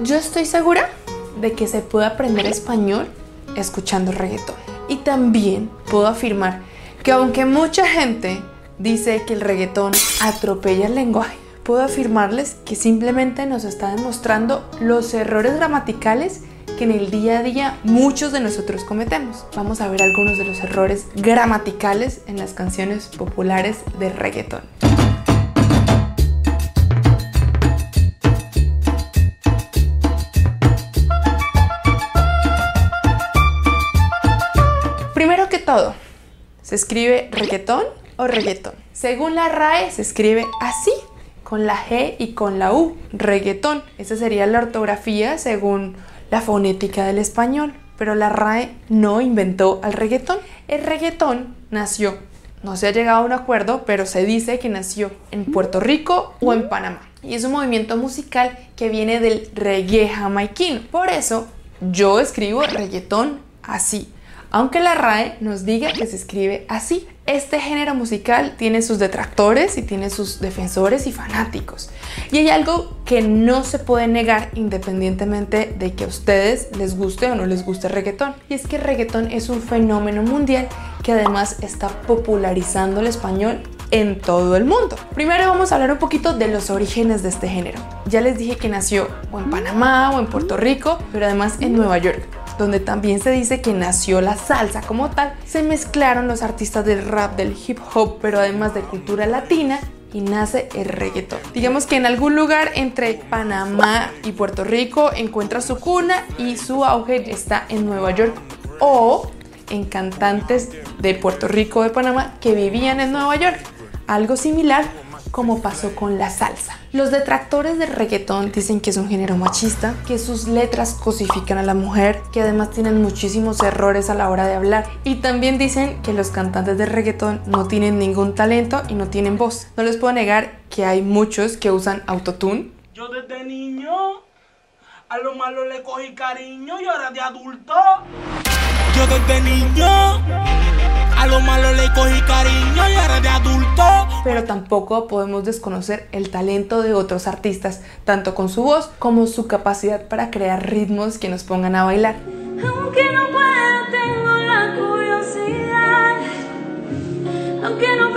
Yo estoy segura de que se puede aprender español escuchando reggaetón. Y también puedo afirmar que aunque mucha gente dice que el reggaetón atropella el lenguaje, puedo afirmarles que simplemente nos está demostrando los errores gramaticales que en el día a día muchos de nosotros cometemos. Vamos a ver algunos de los errores gramaticales en las canciones populares de reggaetón. ¿Se escribe reggaetón o reggaetón? Según la RAE se escribe así, con la G y con la U, reggaetón. Esa sería la ortografía según la fonética del español, pero la RAE no inventó al reggaetón. El reggaetón nació, no se ha llegado a un acuerdo, pero se dice que nació en Puerto Rico o en Panamá. Y es un movimiento musical que viene del reggae jamaiquino. Por eso yo escribo reggaetón así, aunque la RAE nos diga que se escribe así. Este género musical tiene sus detractores y tiene sus defensores y fanáticos. Y hay algo que no se puede negar independientemente de que a ustedes les guste o no les guste el reggaetón. Y es que el reggaetón es un fenómeno mundial que además está popularizando el español en todo el mundo. Primero vamos a hablar un poquito de los orígenes de este género. Ya les dije que nació o en Panamá o en Puerto Rico, pero además en Nueva York donde también se dice que nació la salsa como tal, se mezclaron los artistas del rap, del hip hop, pero además de cultura latina y nace el reggaetón. Digamos que en algún lugar entre Panamá y Puerto Rico encuentra su cuna y su auge está en Nueva York o en cantantes de Puerto Rico de Panamá que vivían en Nueva York. Algo similar como pasó con la salsa. Los detractores del reggaetón dicen que es un género machista, que sus letras cosifican a la mujer, que además tienen muchísimos errores a la hora de hablar. Y también dicen que los cantantes de reggaetón no tienen ningún talento y no tienen voz. No les puedo negar que hay muchos que usan autotune. Yo desde niño a lo malo le cogí cariño y ahora de adulto. Yo desde niño a lo malo le cogí cariño y ahora de adulto. Pero tampoco podemos desconocer el talento de otros artistas, tanto con su voz como su capacidad para crear ritmos que nos pongan a bailar. Aunque no puedo, tengo la curiosidad. Aunque no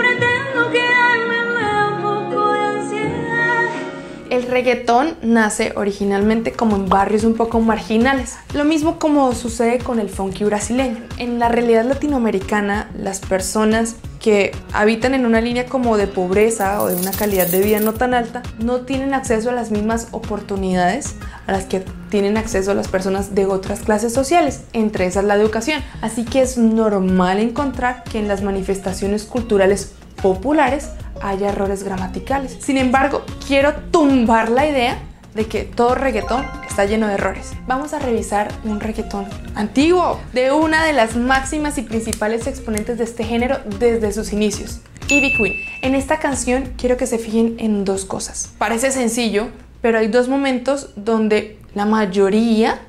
El reggaetón nace originalmente como en barrios un poco marginales, lo mismo como sucede con el funky brasileño. En la realidad latinoamericana, las personas que habitan en una línea como de pobreza o de una calidad de vida no tan alta, no tienen acceso a las mismas oportunidades a las que tienen acceso las personas de otras clases sociales, entre esas la educación. Así que es normal encontrar que en las manifestaciones culturales populares haya errores gramaticales. Sin embargo, quiero tumbar la idea de que todo reggaetón está lleno de errores. Vamos a revisar un reggaetón antiguo de una de las máximas y principales exponentes de este género desde sus inicios, Ivy Queen. En esta canción quiero que se fijen en dos cosas. Parece sencillo, pero hay dos momentos donde la mayoría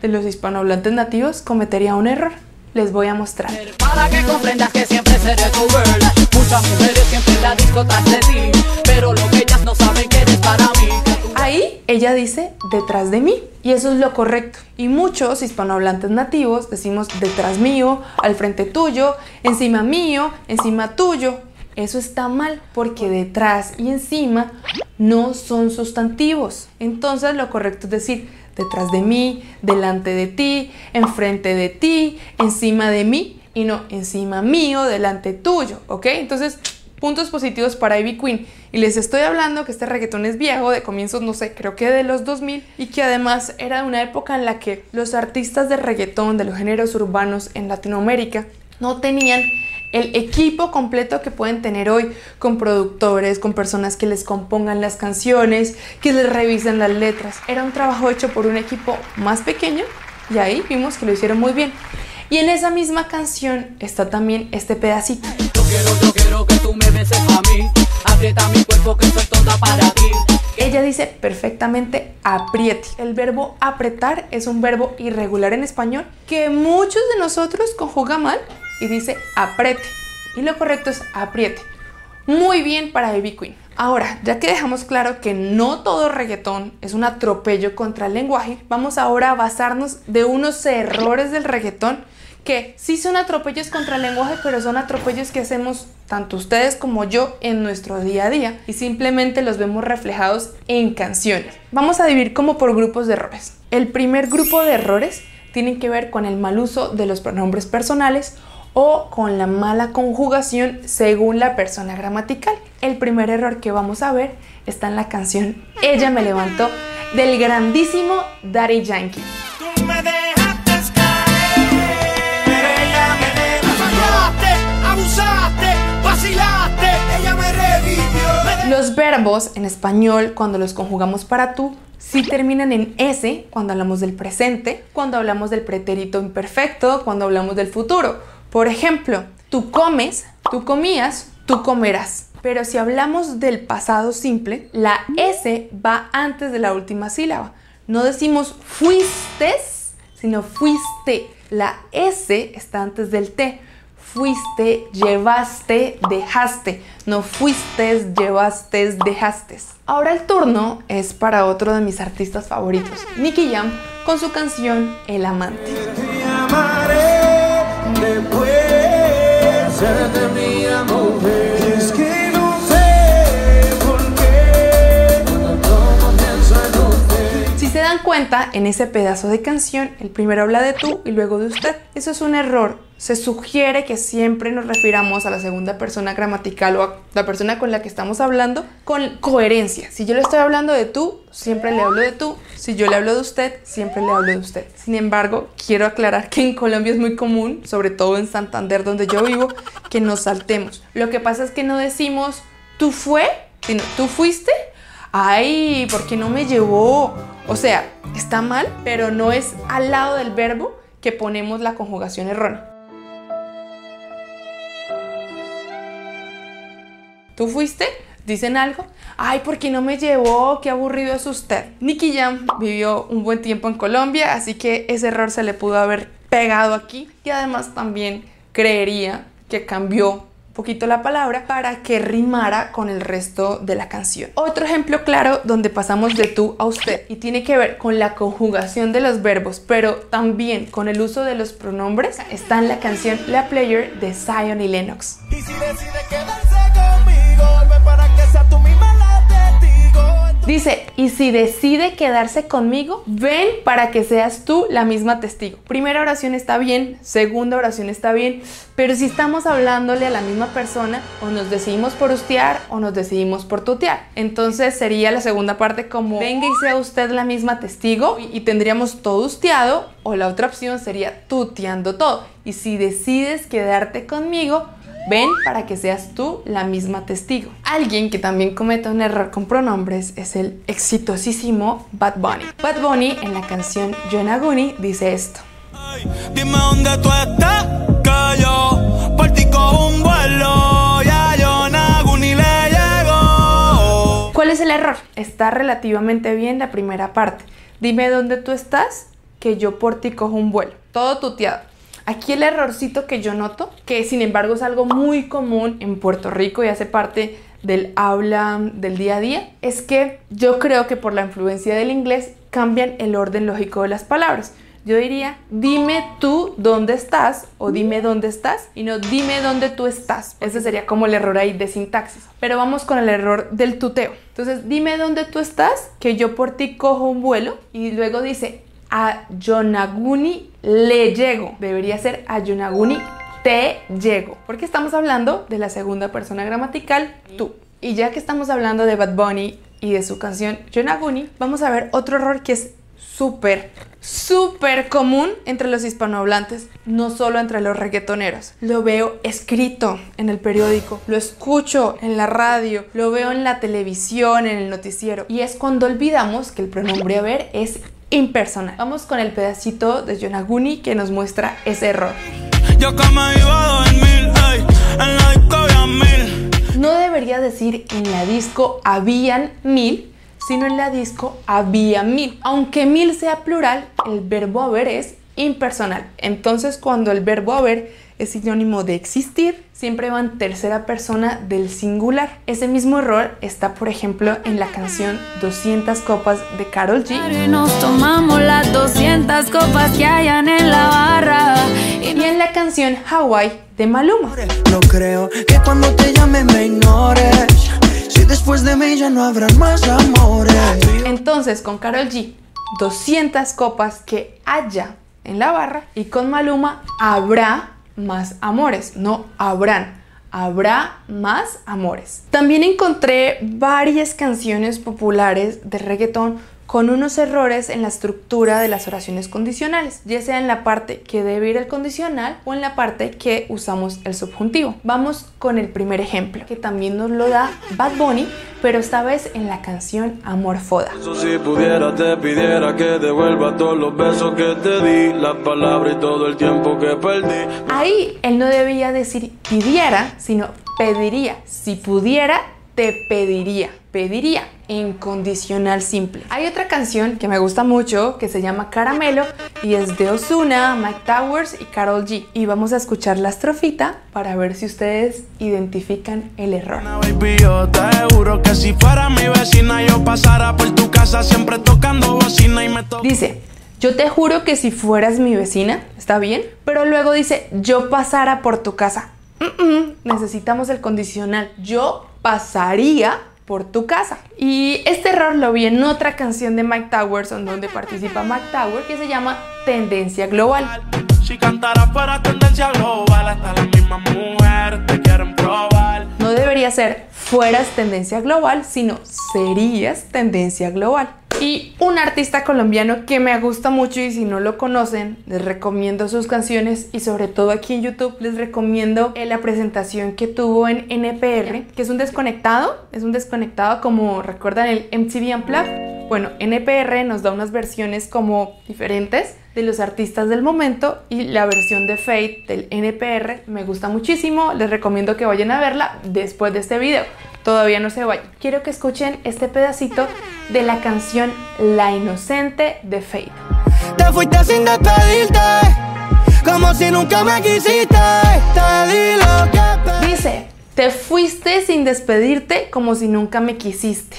de los hispanohablantes nativos cometería un error. Les voy a mostrar. Para que comprendas que siempre seré tu girl Muchas mujeres siempre en la disco tras de ti Pero lo que ellas no saben que eres para mí Ahí ella dice detrás de mí y eso es lo correcto. Y muchos hispanohablantes nativos decimos detrás mío, al frente tuyo, encima mío, encima tuyo. Eso está mal porque detrás y encima no son sustantivos. Entonces lo correcto es decir detrás de mí, delante de ti, enfrente de ti, encima de mí y no encima mío, delante tuyo, ¿ok? Entonces puntos positivos para Ivy Queen. Y les estoy hablando que este reggaetón es viejo, de comienzos, no sé, creo que de los 2000, y que además era una época en la que los artistas de reggaetón, de los géneros urbanos en Latinoamérica, no tenían el equipo completo que pueden tener hoy con productores, con personas que les compongan las canciones, que les revisen las letras. Era un trabajo hecho por un equipo más pequeño y ahí vimos que lo hicieron muy bien. Y en esa misma canción está también este pedacito. Yo quiero, yo quiero que tú me beses a mí Aprieta mi cuerpo que soy toda para ti Ella dice perfectamente apriete. El verbo apretar es un verbo irregular en español que muchos de nosotros conjuga mal y dice apriete. Y lo correcto es apriete. Muy bien para Baby Queen. Ahora, ya que dejamos claro que no todo reggaetón es un atropello contra el lenguaje, vamos ahora a basarnos de unos errores del reggaetón que sí son atropellos contra el lenguaje, pero son atropellos que hacemos tanto ustedes como yo en nuestro día a día y simplemente los vemos reflejados en canciones. Vamos a dividir como por grupos de errores. El primer grupo de errores tienen que ver con el mal uso de los pronombres personales o con la mala conjugación según la persona gramatical. El primer error que vamos a ver está en la canción Ella me levantó del grandísimo Daddy Yankee. Los verbos en español, cuando los conjugamos para tú, sí terminan en S cuando hablamos del presente, cuando hablamos del pretérito imperfecto, cuando hablamos del futuro. Por ejemplo, tú comes, tú comías, tú comerás. Pero si hablamos del pasado simple, la S va antes de la última sílaba. No decimos fuiste, sino fuiste. La S está antes del T. Fuiste, llevaste, dejaste. No fuiste, llevaste, dejaste. Ahora el turno es para otro de mis artistas favoritos, Nicky Jam, con su canción El Amante. Después de mi cuenta, en ese pedazo de canción, el primero habla de tú y luego de usted. Eso es un error. Se sugiere que siempre nos refiramos a la segunda persona gramatical o a la persona con la que estamos hablando con coherencia. Si yo le estoy hablando de tú, siempre le hablo de tú. Si yo le hablo de usted, siempre le hablo de usted. Sin embargo, quiero aclarar que en Colombia es muy común, sobre todo en Santander donde yo vivo, que nos saltemos. Lo que pasa es que no decimos tú fue, sino tú fuiste. Ay, ¿por qué no me llevó? O sea, está mal, pero no es al lado del verbo que ponemos la conjugación errónea. ¿Tú fuiste? ¿Dicen algo? Ay, ¿por qué no me llevó? Qué aburrido es usted. Nicky Jam vivió un buen tiempo en Colombia, así que ese error se le pudo haber pegado aquí. Y además también creería que cambió poquito la palabra para que rimara con el resto de la canción. Otro ejemplo claro donde pasamos de tú a usted y tiene que ver con la conjugación de los verbos, pero también con el uso de los pronombres, está en la canción La Player de Zion y Lennox. Dice, y si decide quedarse conmigo, ven para que seas tú la misma testigo. Primera oración está bien, segunda oración está bien, pero si estamos hablándole a la misma persona, o nos decidimos por ustear o nos decidimos por tutear. Entonces sería la segunda parte como, venga y sea usted la misma testigo, y, tendríamos todo usteado, o la otra opción sería tuteando todo. Y si decides quedarte conmigo, Ven para que seas tú la misma testigo. Alguien que también comete un error con pronombres es el exitosísimo Bad Bunny. Bad Bunny en la canción Yonaguni dice esto. Ay, Dime dónde tú estás, que yo un vuelo. Le. ¿Cuál es el error? Está relativamente bien la primera parte. Dime dónde tú estás, que yo por ti cojo un vuelo. Todo tuteado. Aquí el errorcito que yo noto, que sin embargo es algo muy común en Puerto Rico y hace parte del habla del día a día, es que yo creo que por la influencia del inglés cambian el orden lógico de las palabras. Yo diría, dime tú dónde estás o dime dónde estás y no dime dónde tú estás. Ese sería como el error ahí de sintaxis. Pero vamos con el error del tuteo. Entonces, dime dónde tú estás, que yo por ti cojo un vuelo y luego dice, a Yonaguni le llego. Debería ser a Yonaguni te llego. Porque estamos hablando de la segunda persona gramatical, tú. Y ya que estamos hablando de Bad Bunny y de su canción Yonaguni, vamos a ver otro error que es súper, súper común entre los hispanohablantes, no solo entre los reggaetoneros. Lo veo escrito en el periódico, lo escucho en la radio, lo veo en la televisión, en el noticiero. Y es cuando olvidamos que el pronombre haber es impersonal. Vamos con el pedacito de Yonaguni que nos muestra ese error. Yo que me iba a dos en mil, ey, en la disco había mil. No debería decir en la disco habían mil, sino en la disco había mil. Aunque mil sea plural, el verbo haber es impersonal. Entonces, cuando el verbo haber es sinónimo de existir, siempre va en tercera persona del singular. Ese mismo error está, por ejemplo, en la canción 200 copas de Carol G. Nos tomamos las 200 copas que hayan en la barra. Y en la canción Hawaii de Maluma. No creo que cuando te llame me ignores. Si después de mí ya no habrán más amores. Entonces, con Carol G, 200 copas que haya en la barra y con Maluma habrá más amores, no habrán. Habrá más amores. También encontré varias canciones populares de reggaetón con unos errores en la estructura de las oraciones condicionales, ya sea en la parte que debe ir el condicional o en la parte que usamos el subjuntivo. Vamos con el primer ejemplo, que también nos lo da Bad Bunny, pero esta vez en la canción Amor Foda. Eso si pudiera te pidiera que devuelva todos los besos que te di, las palabras y todo el tiempo que perdí. Ahí él no debía decir pidiera, sino pediría. Si pudiera, te pediría. Pediría en condicional simple. Hay otra canción que me gusta mucho que se llama Caramelo y es de Ozuna, Mike Towers y Carol G. Y vamos a escuchar la estrofita para ver si ustedes identifican el error. Baby, yo te juro que si fuera mi vecina yo pasara por tu casa siempre tocando bocina y me to Dice, yo te juro que si fueras mi vecina, ¿está bien? Pero luego dice, yo pasara por tu casa. Mm, mm, necesitamos el condicional. Yo pasaría por tu casa. Y este error lo vi en otra canción de Mike Towers, en donde participa Mike Towers, que se llama Tendencia Global. Si cantara fuera tendencia global hasta las mismas mujeres te quieren probar. No debería ser fueras tendencia global, sino serías tendencia global. Y un artista colombiano que me gusta mucho y si no lo conocen, les recomiendo sus canciones y sobre todo aquí en YouTube les recomiendo eh, la presentación que tuvo en NPR, que es un desconectado, es un desconectado como recuerdan el MTV Unplugged. Bueno, NPR nos da unas versiones como diferentes de los artistas del momento y la versión de Fate del NPR me gusta muchísimo, les recomiendo que vayan a verla después de este video. Todavía no se vayan. Quiero que escuchen este pedacito de la canción La Inocente de Fate. Te fuiste sin despedirte, como si nunca me quisiste. Te di lo que. Dice, te fuiste sin despedirte como si nunca me quisiste.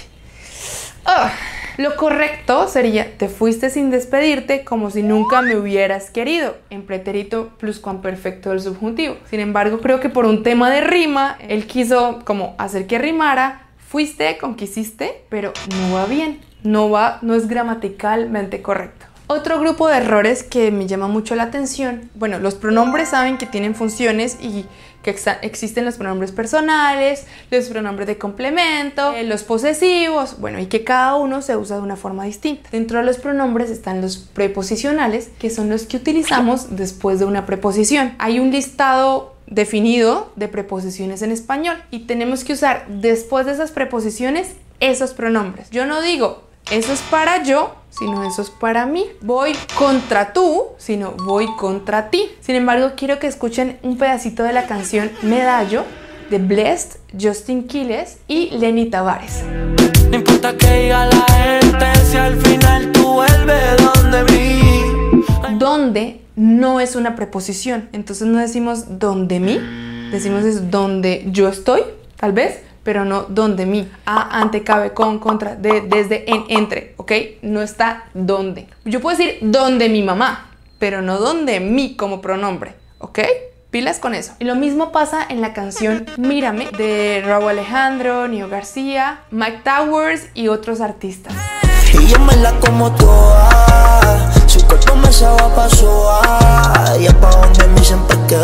Ah, lo correcto sería, te fuiste sin despedirte como si nunca me hubieras querido, en pretérito pluscuamperfecto del subjuntivo. Sin embargo, creo que por un tema de rima, él quiso como hacer que rimara, fuiste con quisiste, pero no va bien, no va, no es gramaticalmente correcto. Otro grupo de errores que me llama mucho la atención, bueno, los pronombres saben que tienen funciones y que existen los pronombres personales, los pronombres de complemento, eh, los posesivos, bueno, y que cada uno se usa de una forma distinta. Dentro de los pronombres están los preposicionales, que son los que utilizamos después de una preposición. Hay un listado definido de preposiciones en español y tenemos que usar después de esas preposiciones esos pronombres. Yo no digo eso es para yo, sino eso es para mí. Voy contra tú, sino voy contra ti. Sin embargo, quiero que escuchen un pedacito de la canción Medallo de Blessed, Justin Quiles y Lenny Tavares. No importa que diga la gente si al final tú vuelves donde mí. Donde no es una preposición. Entonces no decimos donde mí, decimos es donde yo estoy, tal vez, pero no donde mí. A, ante, cabe, con, contra, de, desde, en, entre, ¿ok? No está donde. Yo puedo decir donde mi mamá, pero no donde mí como pronombre, ¿ok? Pilas con eso. Y lo mismo pasa en la canción Mírame de Raúl Alejandro, Nio García, Mike Towers y otros artistas. Y yo como toda. Su cuerpo me pa' donde mí siempre que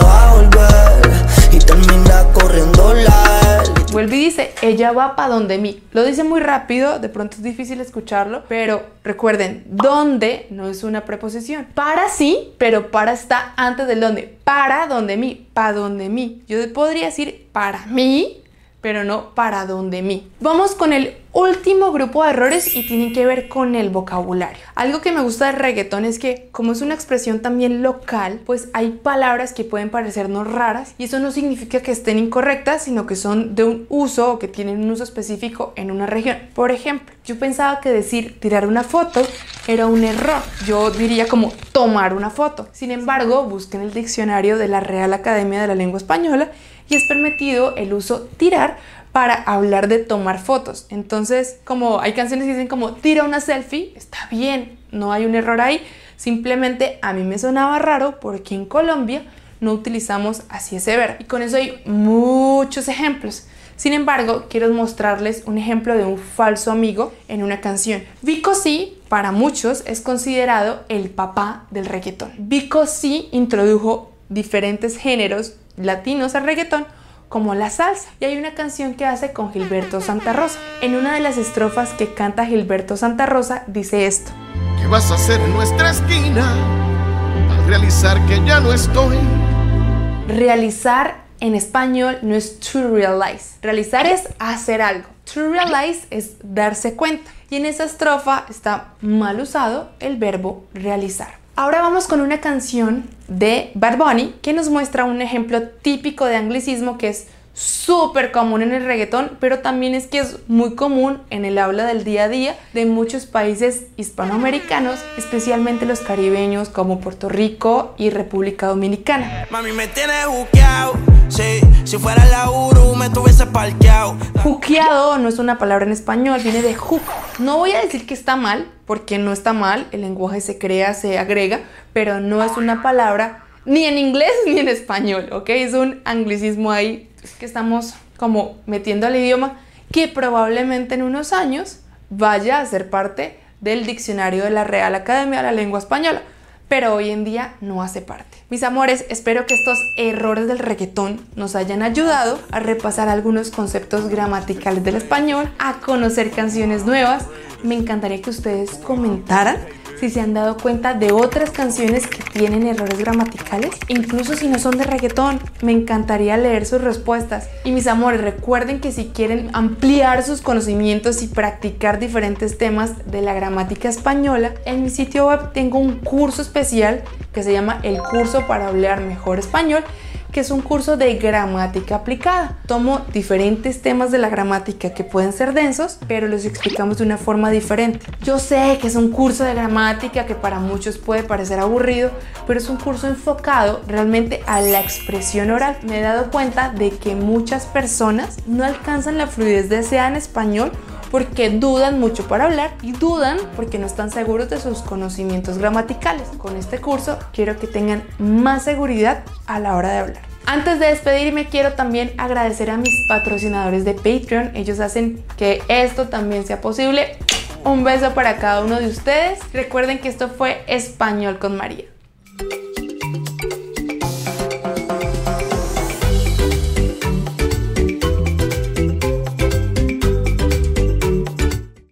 dice, ella va para donde mí. Lo dice muy rápido, de pronto es difícil escucharlo, pero recuerden, donde no es una preposición. Para sí, pero para está antes del donde. Para donde mí, para donde mí. Yo podría decir para mí, pero no para donde mí. Vamos con el último grupo de errores y tienen que ver con el vocabulario. Algo que me gusta del reggaetón es que como es una expresión también local, pues hay palabras que pueden parecernos raras y eso no significa que estén incorrectas, sino que son de un uso o que tienen un uso específico en una región. Por ejemplo, yo pensaba que decir tirar una foto era un error. Yo diría como tomar una foto. Sin embargo, busqué en el diccionario de la Real Academia de la Lengua Española y es permitido el uso tirar para hablar de tomar fotos. Entonces, como hay canciones que dicen como tira una selfie, está bien, no hay un error ahí. Simplemente a mí me sonaba raro porque en Colombia no utilizamos así ese verbo. Y con eso hay muchos ejemplos. Sin embargo, quiero mostrarles un ejemplo de un falso amigo en una canción. Vico sí, para muchos, es considerado el papá del reggaetón. Vico sí introdujo diferentes géneros latinos al reggaetón como la salsa. Y hay una canción que hace con Gilberto Santa Rosa. En una de las estrofas que canta Gilberto Santa Rosa dice esto. ¿Qué vas a hacer en nuestra esquina al realizar que ya no estoy? Realizar en español no es to realize. Realizar es hacer algo. To realize es darse cuenta. Y en esa estrofa está mal usado el verbo realizar. Ahora vamos con una canción de Bad Bunny que nos muestra un ejemplo típico de anglicismo que es súper común en el reggaetón, pero también es que es muy común en el habla del día a día de muchos países hispanoamericanos, especialmente los caribeños como Puerto Rico y República Dominicana. Mami me tiene buqueado, sí, si fuera la Uru me tuviese parqueado. Juqueado no es una palabra en español, viene de hook. No voy a decir que está mal, porque no está mal, el lenguaje se crea, se agrega, pero no es una palabra ni en inglés ni en español, ¿ok? Es un anglicismo ahí que estamos como metiendo al idioma que probablemente en unos años vaya a ser parte del diccionario de la Real Academia de la Lengua Española, pero hoy en día no hace parte. Mis amores, espero que estos errores del reggaetón nos hayan ayudado a repasar algunos conceptos gramaticales del español, a conocer canciones nuevas. Me encantaría que ustedes comentaran si se han dado cuenta de otras canciones que tienen errores gramaticales, incluso si no son de reggaetón. Me encantaría leer sus respuestas. Y mis amores, recuerden que si quieren ampliar sus conocimientos y practicar diferentes temas de la gramática española, en mi sitio web tengo un curso especial que se llama El curso para hablar mejor español que es un curso de gramática aplicada. Tomo diferentes temas de la gramática que pueden ser densos, pero los explicamos de una forma diferente. Yo sé que es un curso de gramática que para muchos puede parecer aburrido, pero es un curso enfocado realmente a la expresión oral. Me he dado cuenta de que muchas personas no alcanzan la fluidez deseada en español porque dudan mucho para hablar y dudan porque no están seguros de sus conocimientos gramaticales. Con este curso quiero que tengan más seguridad a la hora de hablar. Antes de despedirme quiero también agradecer a mis patrocinadores de Patreon. Ellos hacen que esto también sea posible. Un beso para cada uno de ustedes. Recuerden que esto fue Español con María.